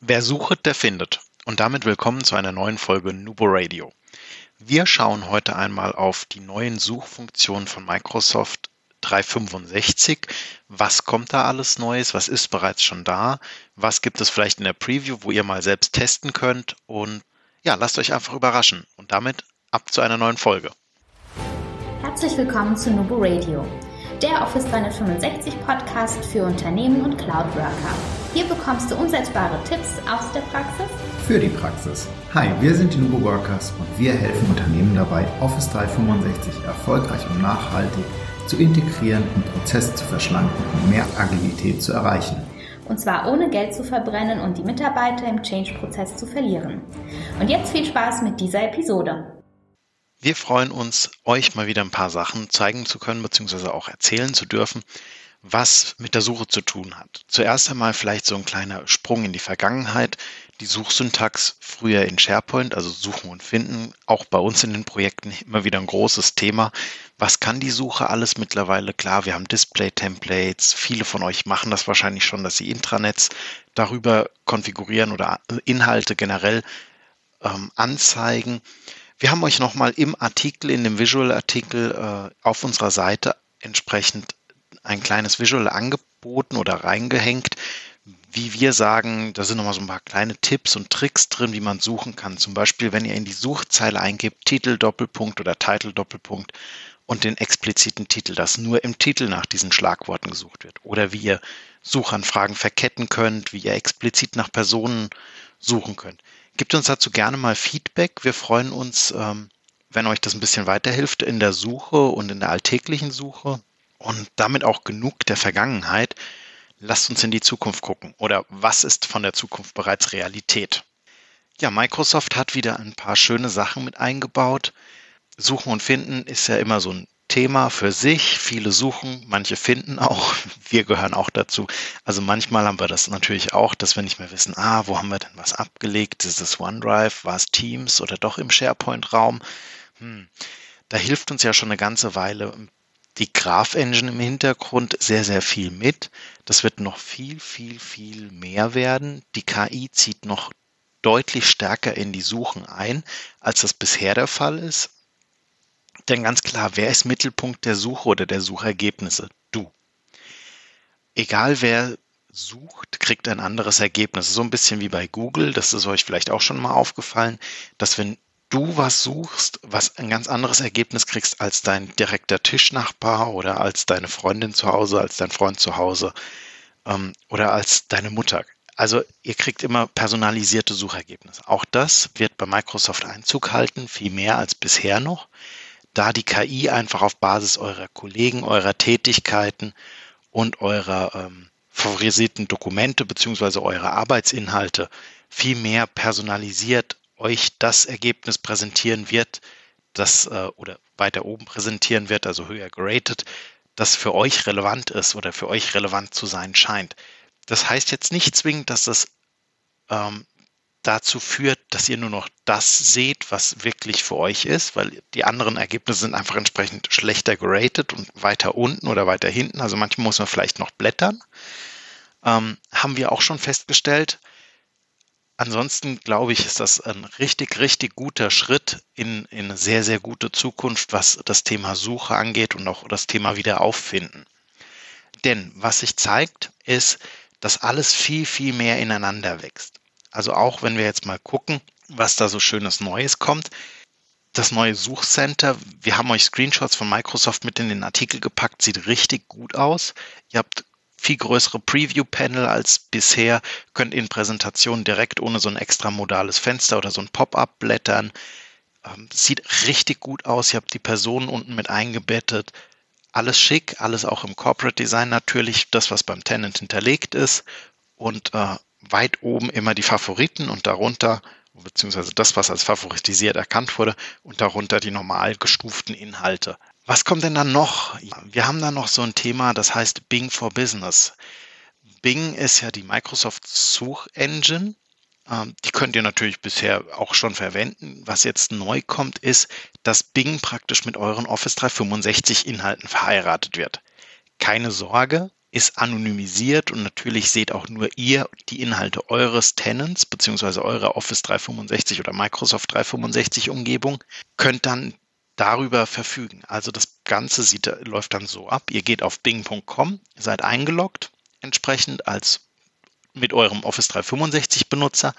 Wer sucht, der findet. Und damit willkommen zu einer neuen Folge Nubo Radio. Wir schauen heute einmal auf die neuen Suchfunktionen von Microsoft 365. Was kommt da alles Neues? Was ist bereits schon da? Was gibt es vielleicht in der Preview, wo ihr mal selbst testen könnt? Und ja, lasst euch einfach überraschen. Und damit ab zu einer neuen Folge. Herzlich willkommen zu Nubo Radio der Office 365 Podcast für Unternehmen und Cloud Worker. Hier bekommst du umsetzbare Tipps aus der Praxis für die Praxis. Hi, wir sind die Nubo Workers und wir helfen Unternehmen dabei, Office 365 erfolgreich und nachhaltig zu integrieren und Prozesse zu verschlanken und mehr Agilität zu erreichen. Und zwar ohne Geld zu verbrennen und die Mitarbeiter im Change-Prozess zu verlieren. Und jetzt viel Spaß mit dieser Episode. Wir freuen uns, euch mal wieder ein paar Sachen zeigen zu können, beziehungsweise auch erzählen zu dürfen, was mit der Suche zu tun hat. Zuerst einmal vielleicht so ein kleiner Sprung in die Vergangenheit. Die Suchsyntax früher in SharePoint, also Suchen und Finden, auch bei uns in den Projekten immer wieder ein großes Thema. Was kann die Suche alles mittlerweile? Klar, wir haben Display-Templates. Viele von euch machen das wahrscheinlich schon, dass sie Intranets darüber konfigurieren oder Inhalte generell ähm, anzeigen. Wir haben euch nochmal im Artikel, in dem Visual-Artikel äh, auf unserer Seite entsprechend ein kleines Visual angeboten oder reingehängt, wie wir sagen, da sind nochmal so ein paar kleine Tipps und Tricks drin, wie man suchen kann. Zum Beispiel, wenn ihr in die Suchzeile eingibt, Titel Doppelpunkt oder Titel Doppelpunkt und den expliziten Titel, dass nur im Titel nach diesen Schlagworten gesucht wird. Oder wie ihr Suchanfragen verketten könnt, wie ihr explizit nach Personen suchen könnt. Gebt uns dazu gerne mal Feedback. Wir freuen uns, ähm, wenn euch das ein bisschen weiterhilft in der Suche und in der alltäglichen Suche und damit auch genug der Vergangenheit. Lasst uns in die Zukunft gucken. Oder was ist von der Zukunft bereits Realität? Ja, Microsoft hat wieder ein paar schöne Sachen mit eingebaut. Suchen und Finden ist ja immer so ein Thema für sich. Viele suchen, manche finden auch. Wir gehören auch dazu. Also manchmal haben wir das natürlich auch, dass wir nicht mehr wissen, ah, wo haben wir denn was abgelegt? Ist es OneDrive? War es Teams oder doch im SharePoint-Raum? Hm. Da hilft uns ja schon eine ganze Weile die Graph Engine im Hintergrund sehr, sehr viel mit. Das wird noch viel, viel, viel mehr werden. Die KI zieht noch deutlich stärker in die Suchen ein, als das bisher der Fall ist. Denn ganz klar, wer ist Mittelpunkt der Suche oder der Suchergebnisse? Du. Egal wer sucht, kriegt ein anderes Ergebnis. So ein bisschen wie bei Google, das ist euch vielleicht auch schon mal aufgefallen, dass wenn du was suchst, was ein ganz anderes Ergebnis kriegst als dein direkter Tischnachbar oder als deine Freundin zu Hause, als dein Freund zu Hause ähm, oder als deine Mutter. Also ihr kriegt immer personalisierte Suchergebnisse. Auch das wird bei Microsoft Einzug halten, viel mehr als bisher noch da die KI einfach auf Basis eurer Kollegen, eurer Tätigkeiten und eurer ähm, favorisierten Dokumente beziehungsweise eurer Arbeitsinhalte viel mehr personalisiert euch das Ergebnis präsentieren wird, das äh, oder weiter oben präsentieren wird, also höher geratet, das für euch relevant ist oder für euch relevant zu sein scheint. Das heißt jetzt nicht zwingend, dass das ähm, dazu führt, dass ihr nur noch das seht, was wirklich für euch ist, weil die anderen Ergebnisse sind einfach entsprechend schlechter geratet und weiter unten oder weiter hinten. Also manchmal muss man vielleicht noch blättern. Ähm, haben wir auch schon festgestellt. Ansonsten glaube ich, ist das ein richtig, richtig guter Schritt in, in eine sehr, sehr gute Zukunft, was das Thema Suche angeht und auch das Thema Wiederauffinden. Denn was sich zeigt, ist, dass alles viel, viel mehr ineinander wächst. Also auch wenn wir jetzt mal gucken, was da so schönes Neues kommt. Das neue Suchcenter, wir haben euch Screenshots von Microsoft mit in den Artikel gepackt, sieht richtig gut aus. Ihr habt viel größere Preview-Panel als bisher, könnt in Präsentationen direkt ohne so ein extra modales Fenster oder so ein Pop-up blättern. Ähm, sieht richtig gut aus. Ihr habt die Personen unten mit eingebettet. Alles schick, alles auch im Corporate Design natürlich, das, was beim Tenant hinterlegt ist. Und äh, weit oben immer die Favoriten und darunter, beziehungsweise das, was als favoritisiert erkannt wurde, und darunter die normal gestuften Inhalte. Was kommt denn dann noch? Wir haben da noch so ein Thema, das heißt Bing for Business. Bing ist ja die Microsoft Suchengine. Ähm, die könnt ihr natürlich bisher auch schon verwenden. Was jetzt neu kommt, ist, dass Bing praktisch mit euren Office 365 Inhalten verheiratet wird. Keine Sorge, ist anonymisiert und natürlich seht auch nur ihr die Inhalte eures Tenants beziehungsweise eurer Office 365 oder Microsoft 365 Umgebung, könnt dann darüber verfügen. Also das Ganze sieht, läuft dann so ab. Ihr geht auf bing.com, seid eingeloggt, entsprechend als mit eurem Office 365 Benutzer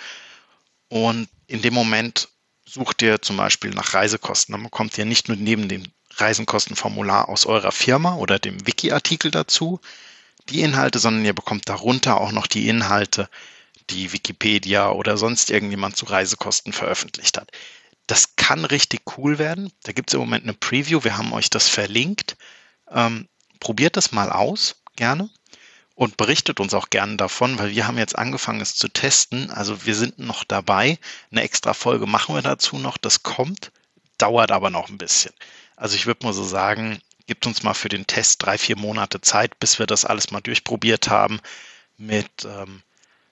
und in dem Moment sucht ihr zum Beispiel nach Reisekosten. Dann bekommt ihr nicht nur neben dem Reisenkostenformular aus eurer Firma oder dem Wiki-Artikel dazu, die Inhalte, sondern ihr bekommt darunter auch noch die Inhalte, die Wikipedia oder sonst irgendjemand zu Reisekosten veröffentlicht hat. Das kann richtig cool werden. Da gibt es im Moment eine Preview. Wir haben euch das verlinkt. Ähm, probiert das mal aus, gerne. Und berichtet uns auch gerne davon, weil wir haben jetzt angefangen, es zu testen. Also wir sind noch dabei. Eine extra Folge machen wir dazu noch. Das kommt, dauert aber noch ein bisschen. Also ich würde mal so sagen, gibt uns mal für den Test drei, vier Monate Zeit, bis wir das alles mal durchprobiert haben mit ähm,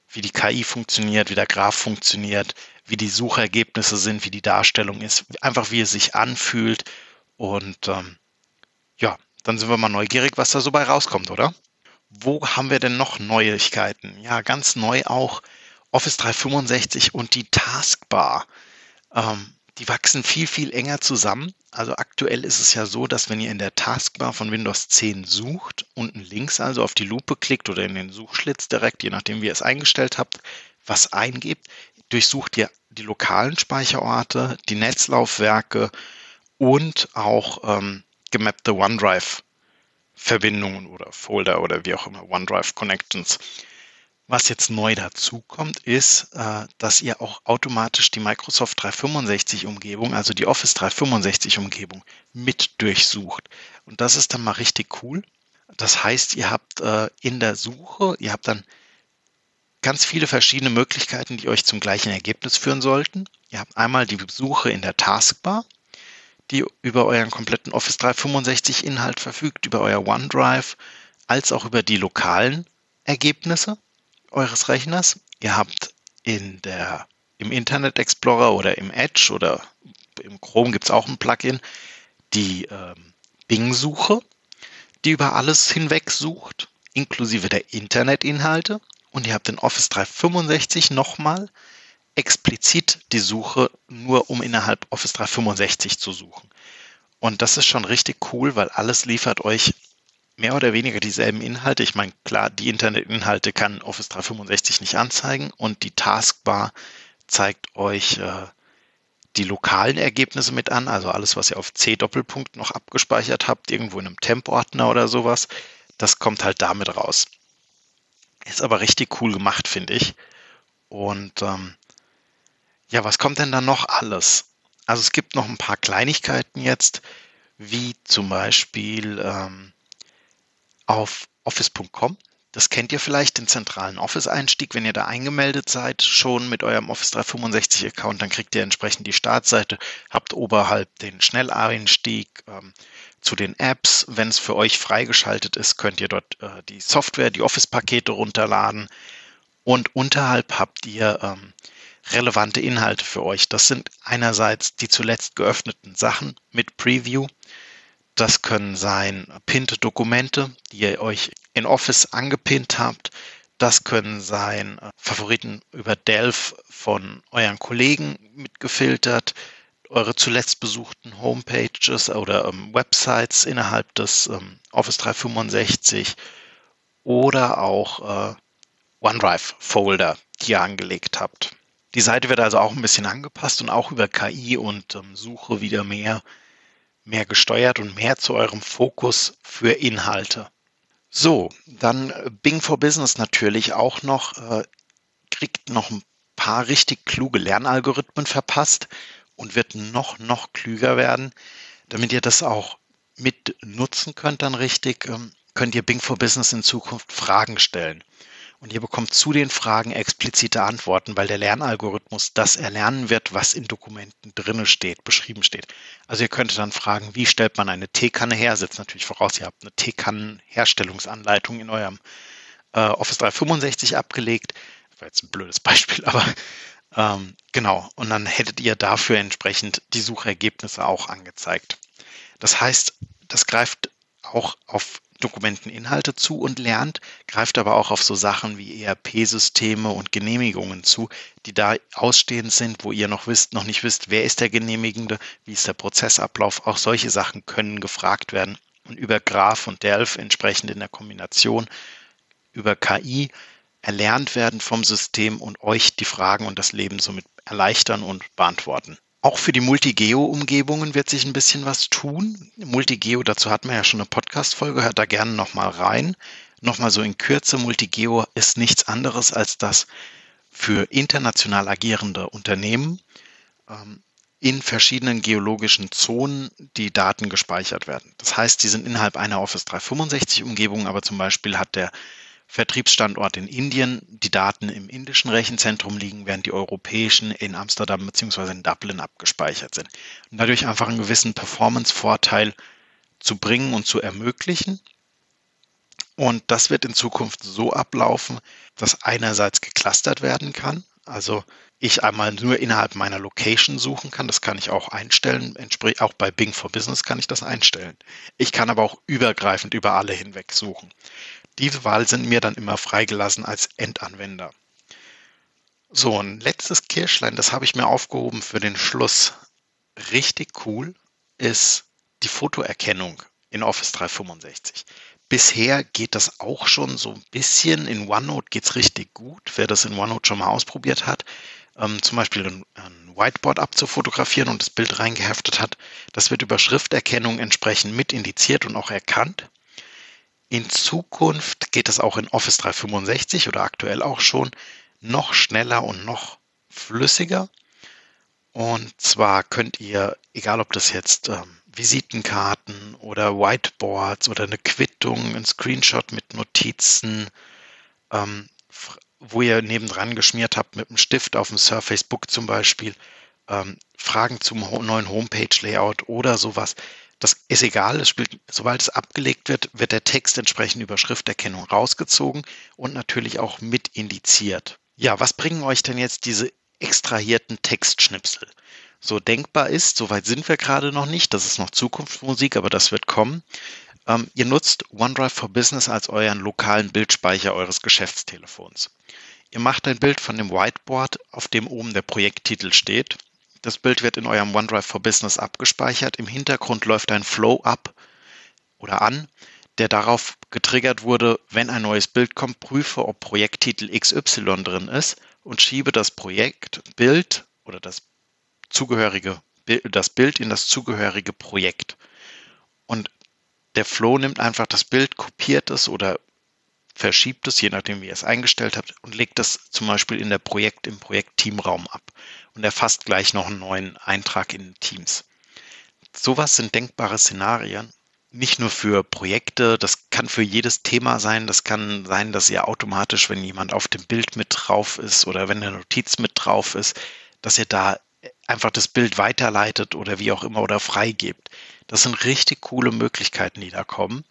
wie die KI funktioniert, wie der Graph funktioniert, wie die Suchergebnisse sind, wie die Darstellung ist, einfach wie es sich anfühlt. Und ähm, ja, dann sind wir mal neugierig, was da so bei rauskommt, oder? Wo haben wir denn noch Neuigkeiten? Ja, ganz neu auch Office 365 und die Taskbar. Ähm, die wachsen viel, viel enger zusammen. Also aktuell ist es ja so, dass wenn ihr in der Taskbar von Windows 10 sucht, unten links also auf die Lupe klickt oder in den Suchschlitz direkt, je nachdem wie ihr es eingestellt habt, was eingebt, durchsucht ihr die lokalen Speicherorte, die Netzlaufwerke und auch ähm, gemappte OneDrive-Verbindungen oder Folder oder wie auch immer, OneDrive-Connections. Was jetzt neu dazukommt, ist, äh, dass ihr auch automatisch die Microsoft 365 Umgebung, also die Office 365 Umgebung mit durchsucht. Und das ist dann mal richtig cool. Das heißt, ihr habt äh, in der Suche, ihr habt dann ganz viele verschiedene Möglichkeiten, die euch zum gleichen Ergebnis führen sollten. Ihr habt einmal die Suche in der Taskbar, die über euren kompletten Office 365 Inhalt verfügt, über euer OneDrive, als auch über die lokalen Ergebnisse eures Rechners. Ihr habt in der, im Internet Explorer oder im Edge oder im Chrome gibt es auch ein Plugin, die ähm, Bing-Suche, die über alles hinweg sucht, inklusive der Internetinhalte. Und ihr habt in Office 365 nochmal explizit die Suche nur um innerhalb Office 365 zu suchen. Und das ist schon richtig cool, weil alles liefert euch mehr oder weniger dieselben Inhalte. Ich meine, klar, die Internetinhalte kann Office 365 nicht anzeigen und die Taskbar zeigt euch äh, die lokalen Ergebnisse mit an, also alles, was ihr auf C-Doppelpunkt noch abgespeichert habt, irgendwo in einem Temp-Ordner oder sowas, das kommt halt damit raus. Ist aber richtig cool gemacht, finde ich. Und ähm, ja, was kommt denn da noch alles? Also es gibt noch ein paar Kleinigkeiten jetzt, wie zum Beispiel ähm, auf office.com. Das kennt ihr vielleicht, den zentralen Office-Einstieg. Wenn ihr da eingemeldet seid, schon mit eurem Office 365-Account, dann kriegt ihr entsprechend die Startseite, habt oberhalb den Schnelleinstieg ähm, zu den Apps. Wenn es für euch freigeschaltet ist, könnt ihr dort äh, die Software, die Office-Pakete runterladen. Und unterhalb habt ihr ähm, relevante Inhalte für euch. Das sind einerseits die zuletzt geöffneten Sachen mit Preview. Das können sein pinnte Dokumente, die ihr euch in Office angepinnt habt. Das können sein äh, Favoriten über Delph von euren Kollegen mitgefiltert, eure zuletzt besuchten Homepages oder ähm, Websites innerhalb des ähm, Office 365 oder auch äh, OneDrive-Folder, die ihr angelegt habt. Die Seite wird also auch ein bisschen angepasst und auch über KI und ähm, Suche wieder mehr mehr gesteuert und mehr zu eurem Fokus für Inhalte. So, dann äh, Bing for Business natürlich auch noch, äh, kriegt noch ein paar richtig kluge Lernalgorithmen verpasst und wird noch, noch klüger werden. Damit ihr das auch mit nutzen könnt dann richtig, ähm, könnt ihr Bing for Business in Zukunft Fragen stellen. Und ihr bekommt zu den Fragen explizite Antworten, weil der Lernalgorithmus das erlernen wird, was in Dokumenten drinne steht, beschrieben steht. Also ihr könntet dann fragen, wie stellt man eine Teekanne her? Setzt natürlich voraus, ihr habt eine Teekannenherstellungsanleitung in eurem äh, Office 365 abgelegt. Das war jetzt ein blödes Beispiel, aber ähm, genau. Und dann hättet ihr dafür entsprechend die Suchergebnisse auch angezeigt. Das heißt, das greift auch auf Dokumenteninhalte zu und lernt, greift aber auch auf so Sachen wie ERP-Systeme und Genehmigungen zu, die da ausstehend sind, wo ihr noch wisst, noch nicht wisst, wer ist der Genehmigende, wie ist der Prozessablauf. Auch solche Sachen können gefragt werden und über Graph und Delph entsprechend in der Kombination über KI erlernt werden vom System und euch die Fragen und das Leben somit erleichtern und beantworten. Auch für die Multigeo-Umgebungen wird sich ein bisschen was tun. Multigeo, dazu hatten wir ja schon eine Podcast-Folge, hört da gerne nochmal rein. Nochmal so in Kürze, Multigeo ist nichts anderes als das für international agierende Unternehmen ähm, in verschiedenen geologischen Zonen die Daten gespeichert werden. Das heißt, die sind innerhalb einer Office 365 Umgebung, aber zum Beispiel hat der Vertriebsstandort in Indien die Daten im indischen Rechenzentrum liegen, während die europäischen in Amsterdam bzw. in Dublin abgespeichert sind. Und dadurch einfach einen gewissen Performance-Vorteil zu bringen und zu ermöglichen. Und das wird in Zukunft so ablaufen, dass einerseits geclustert werden kann, also ich einmal nur innerhalb meiner Location suchen kann. Das kann ich auch einstellen. Auch bei Bing for Business kann ich das einstellen. Ich kann aber auch übergreifend über alle hinweg suchen. Diese Wahl sind mir dann immer freigelassen als Endanwender. So, ein letztes Kirschlein, das habe ich mir aufgehoben für den Schluss. Richtig cool ist die Fotoerkennung in Office 365. Bisher geht das auch schon so ein bisschen. In OneNote geht es richtig gut. Wer das in OneNote schon mal ausprobiert hat, ähm, zum Beispiel ein, ein Whiteboard abzufotografieren und das Bild reingeheftet hat, das wird über Schrifterkennung entsprechend mit indiziert und auch erkannt. In Zukunft geht es auch in Office 365 oder aktuell auch schon noch schneller und noch flüssiger. Und zwar könnt ihr, egal ob das jetzt ähm, Visitenkarten oder Whiteboards oder eine Quittung, ein Screenshot mit Notizen, ähm, wo ihr nebendran geschmiert habt mit einem Stift auf dem Surface Book zum Beispiel, ähm, Fragen zum neuen Homepage-Layout oder sowas. Das ist egal, es spielt, sobald es abgelegt wird, wird der Text entsprechend über Schrifterkennung rausgezogen und natürlich auch mit indiziert. Ja, was bringen euch denn jetzt diese extrahierten Textschnipsel? So denkbar ist, soweit sind wir gerade noch nicht, das ist noch Zukunftsmusik, aber das wird kommen. Ähm, ihr nutzt OneDrive for Business als euren lokalen Bildspeicher eures Geschäftstelefons. Ihr macht ein Bild von dem Whiteboard, auf dem oben der Projekttitel steht das Bild wird in eurem OneDrive for Business abgespeichert. Im Hintergrund läuft ein Flow ab oder an, der darauf getriggert wurde, wenn ein neues Bild kommt, prüfe, ob Projekttitel XY drin ist und schiebe das Projektbild oder das zugehörige das Bild in das zugehörige Projekt. Und der Flow nimmt einfach das Bild, kopiert es oder verschiebt es, je nachdem wie ihr es eingestellt habt, und legt das zum Beispiel in der Projekt, im Projekt-Teamraum ab und erfasst gleich noch einen neuen Eintrag in Teams. Sowas sind denkbare Szenarien, nicht nur für Projekte, das kann für jedes Thema sein. Das kann sein, dass ihr automatisch, wenn jemand auf dem Bild mit drauf ist oder wenn eine Notiz mit drauf ist, dass ihr da einfach das Bild weiterleitet oder wie auch immer oder freigebt. Das sind richtig coole Möglichkeiten, die da kommen.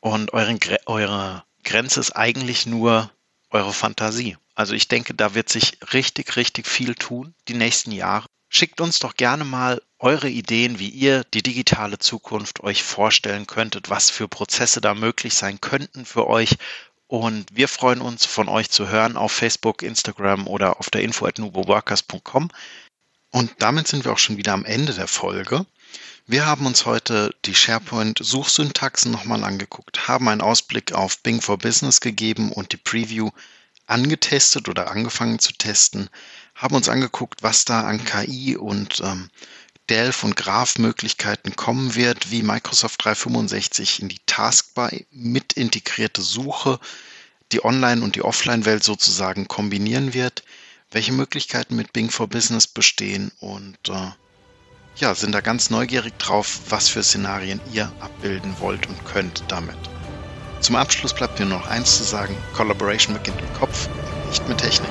Und eure, eure Grenze ist eigentlich nur eure Fantasie. Also ich denke, da wird sich richtig, richtig viel tun die nächsten Jahre. Schickt uns doch gerne mal eure Ideen, wie ihr die digitale Zukunft euch vorstellen könntet, was für Prozesse da möglich sein könnten für euch. Und wir freuen uns, von euch zu hören auf Facebook, Instagram oder auf der info at nuboworkers.com. Und damit sind wir auch schon wieder am Ende der Folge. Wir haben uns heute die SharePoint-Suchsyntaxen nochmal angeguckt, haben einen Ausblick auf Bing for Business gegeben und die Preview angetestet oder angefangen zu testen, haben uns angeguckt, was da an KI und ähm, Delph und Graph-Möglichkeiten kommen wird, wie Microsoft 365 in die Taskbar mit integrierte Suche die Online- und die Offline-Welt sozusagen kombinieren wird, welche Möglichkeiten mit Bing for Business bestehen und äh, ja, sind da ganz neugierig drauf, was für Szenarien ihr abbilden wollt und könnt damit. Zum Abschluss bleibt mir noch eins zu sagen, Collaboration beginnt im Kopf, nicht mit Technik.